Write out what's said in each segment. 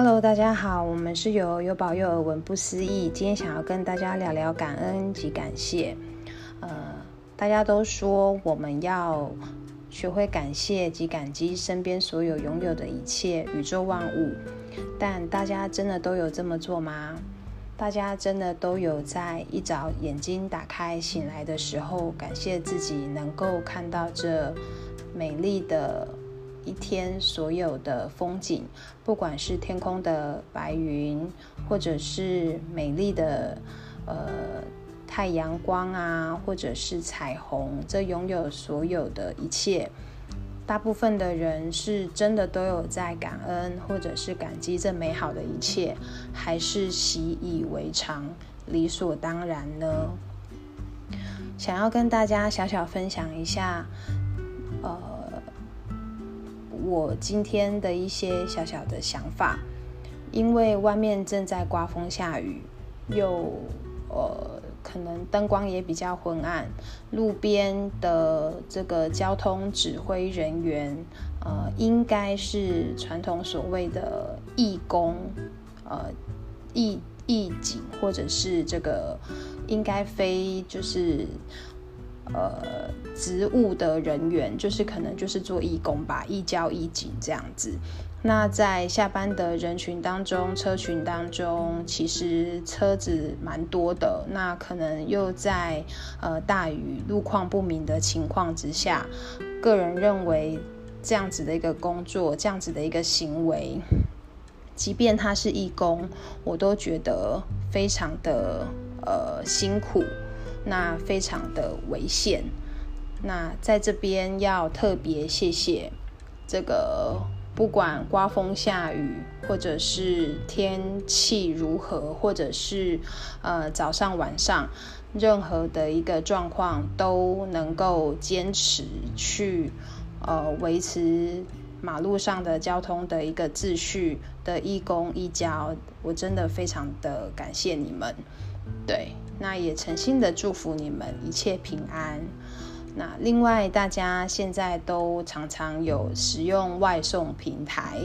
Hello，大家好，我们是由有保佑而文不思议。今天想要跟大家聊聊感恩及感谢。呃，大家都说我们要学会感谢及感激身边所有拥有的一切，宇宙万物。但大家真的都有这么做吗？大家真的都有在一早眼睛打开醒来的时候，感谢自己能够看到这美丽的。一天所有的风景，不管是天空的白云，或者是美丽的呃太阳光啊，或者是彩虹，这拥有所有的一切，大部分的人是真的都有在感恩，或者是感激这美好的一切，还是习以为常、理所当然呢？想要跟大家小小分享一下，呃。我今天的一些小小的想法，因为外面正在刮风下雨，又呃可能灯光也比较昏暗，路边的这个交通指挥人员，呃，应该是传统所谓的义工，呃，义义警，或者是这个应该非就是。呃，职务的人员就是可能就是做义工吧，义交义警这样子。那在下班的人群当中，车群当中，其实车子蛮多的。那可能又在呃大雨、路况不明的情况之下，个人认为这样子的一个工作，这样子的一个行为，即便他是义工，我都觉得非常的呃辛苦。那非常的危险。那在这边要特别谢谢这个，不管刮风下雨，或者是天气如何，或者是呃早上晚上，任何的一个状况都能够坚持去呃维持马路上的交通的一个秩序的义工义交，我真的非常的感谢你们。对。那也诚心的祝福你们一切平安。那另外，大家现在都常常有使用外送平台。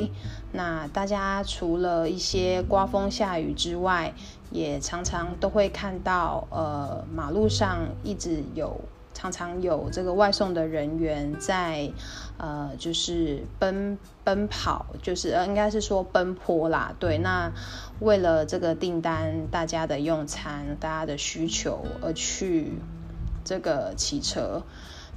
那大家除了一些刮风下雨之外，也常常都会看到，呃，马路上一直有。常常有这个外送的人员在，呃，就是奔奔跑，就是呃，应该是说奔波啦。对，那为了这个订单，大家的用餐，大家的需求而去这个骑车。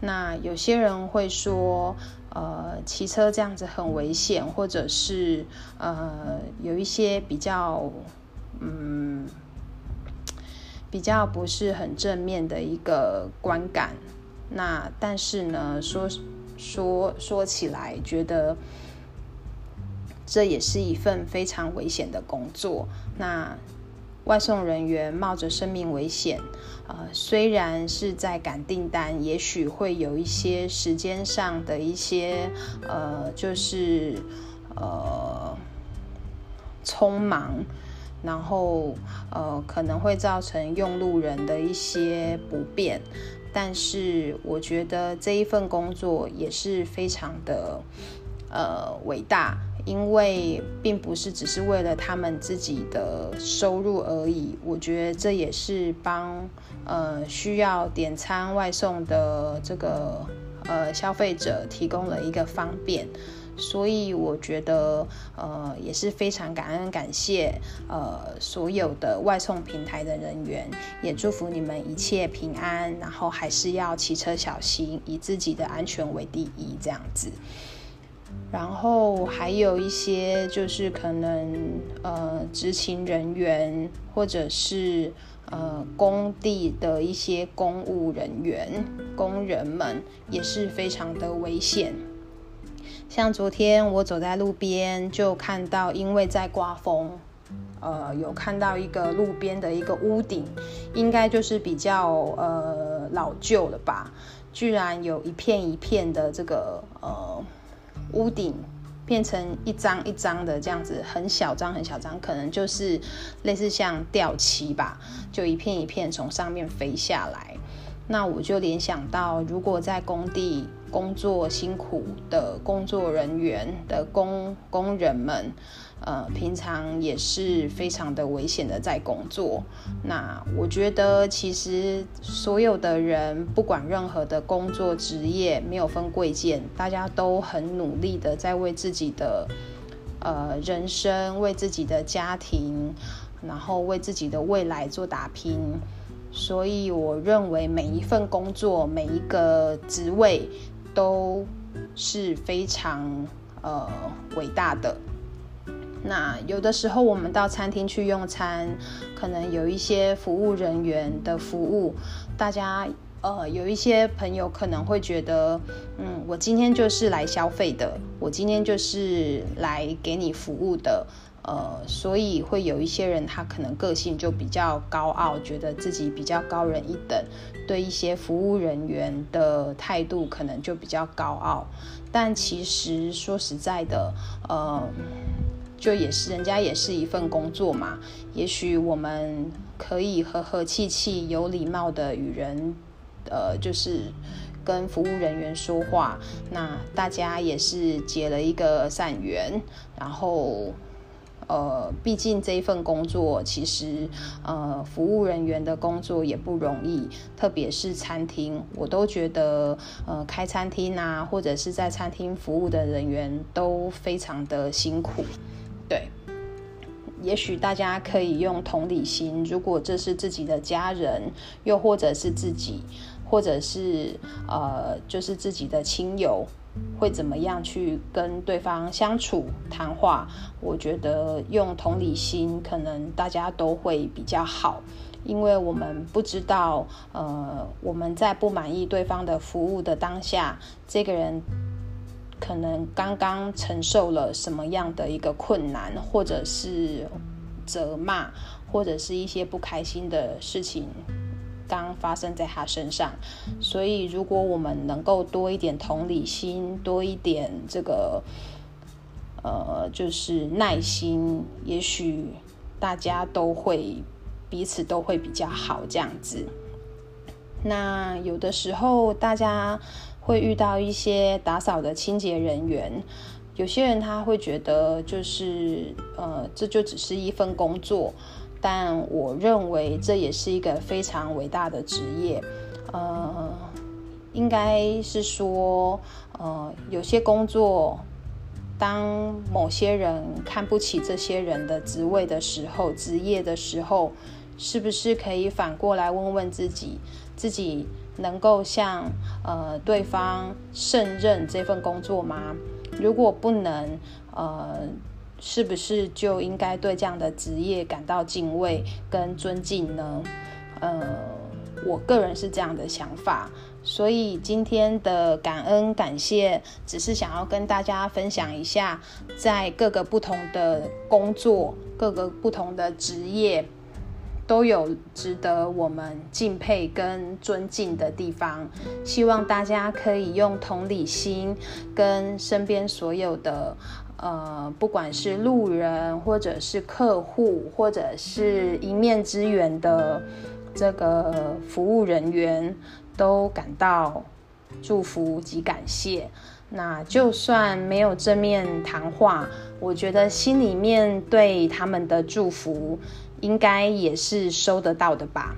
那有些人会说，呃，骑车这样子很危险，或者是呃，有一些比较，嗯。比较不是很正面的一个观感，那但是呢，说说说起来，觉得这也是一份非常危险的工作。那外送人员冒着生命危险，呃，虽然是在赶订单，也许会有一些时间上的一些呃，就是呃匆忙。然后，呃，可能会造成用路人的一些不便，但是我觉得这一份工作也是非常的，呃，伟大，因为并不是只是为了他们自己的收入而已，我觉得这也是帮，呃，需要点餐外送的这个，呃，消费者提供了一个方便。所以我觉得，呃，也是非常感恩感谢，呃，所有的外送平台的人员，也祝福你们一切平安，然后还是要骑车小心，以自己的安全为第一，这样子。然后还有一些就是可能，呃，执勤人员或者是呃工地的一些公务人员、工人们，也是非常的危险。像昨天我走在路边，就看到因为在刮风，呃，有看到一个路边的一个屋顶，应该就是比较呃老旧了吧，居然有一片一片的这个呃屋顶变成一张一张的这样子，很小张很小张，可能就是类似像吊漆吧，就一片一片从上面飞下来。那我就联想到，如果在工地工作辛苦的工作人员的工工人们，呃，平常也是非常的危险的在工作。那我觉得，其实所有的人，不管任何的工作职业，没有分贵贱，大家都很努力的在为自己的呃人生、为自己的家庭，然后为自己的未来做打拼。所以，我认为每一份工作、每一个职位都是非常呃伟大的。那有的时候，我们到餐厅去用餐，可能有一些服务人员的服务，大家呃有一些朋友可能会觉得，嗯，我今天就是来消费的，我今天就是来给你服务的。呃，所以会有一些人，他可能个性就比较高傲，觉得自己比较高人一等，对一些服务人员的态度可能就比较高傲。但其实说实在的，呃，就也是人家也是一份工作嘛。也许我们可以和和气气、有礼貌的与人，呃，就是跟服务人员说话。那大家也是结了一个善缘，然后。呃，毕竟这一份工作，其实呃，服务人员的工作也不容易，特别是餐厅，我都觉得呃，开餐厅啊，或者是在餐厅服务的人员都非常的辛苦。对，也许大家可以用同理心，如果这是自己的家人，又或者是自己，或者是呃，就是自己的亲友。会怎么样去跟对方相处谈话？我觉得用同理心，可能大家都会比较好，因为我们不知道，呃，我们在不满意对方的服务的当下，这个人可能刚刚承受了什么样的一个困难，或者是责骂，或者是一些不开心的事情。刚发生在他身上，所以如果我们能够多一点同理心，多一点这个，呃，就是耐心，也许大家都会彼此都会比较好这样子。那有的时候大家会遇到一些打扫的清洁人员，有些人他会觉得就是呃，这就只是一份工作。但我认为这也是一个非常伟大的职业，呃，应该是说，呃，有些工作，当某些人看不起这些人的职位的时候，职业的时候，是不是可以反过来问问自己，自己能够向呃对方胜任这份工作吗？如果不能，呃。是不是就应该对这样的职业感到敬畏跟尊敬呢？呃，我个人是这样的想法，所以今天的感恩感谢，只是想要跟大家分享一下，在各个不同的工作、各个不同的职业，都有值得我们敬佩跟尊敬的地方。希望大家可以用同理心，跟身边所有的。呃，不管是路人，或者是客户，或者是一面之缘的这个服务人员，都感到祝福及感谢。那就算没有正面谈话，我觉得心里面对他们的祝福，应该也是收得到的吧。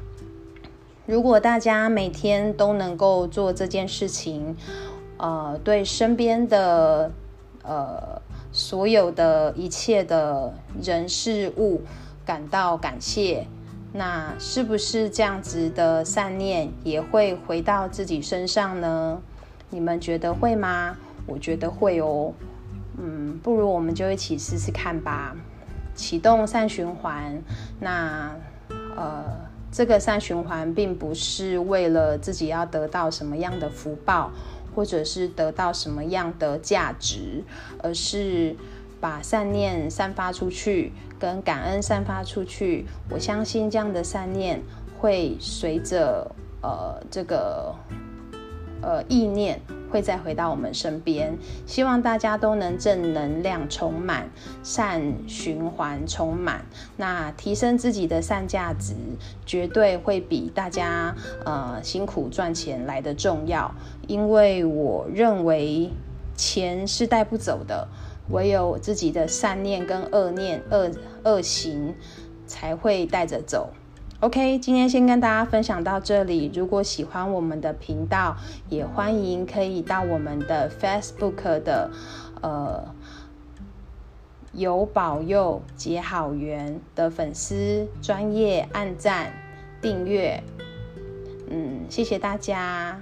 如果大家每天都能够做这件事情，呃，对身边的呃。所有的一切的人事物感到感谢，那是不是这样子的善念也会回到自己身上呢？你们觉得会吗？我觉得会哦。嗯，不如我们就一起试试看吧。启动善循环，那呃，这个善循环并不是为了自己要得到什么样的福报。或者是得到什么样的价值，而是把善念散发出去，跟感恩散发出去。我相信这样的善念会随着呃这个呃意念会再回到我们身边。希望大家都能正能量充满，善循环充满。那提升自己的善价值，绝对会比大家呃辛苦赚钱来得重要。因为我认为钱是带不走的，唯有自己的善念跟恶念、恶恶行才会带着走。OK，今天先跟大家分享到这里。如果喜欢我们的频道，也欢迎可以到我们的 Facebook 的呃有保佑结好缘的粉丝专业按赞订阅。嗯，谢谢大家。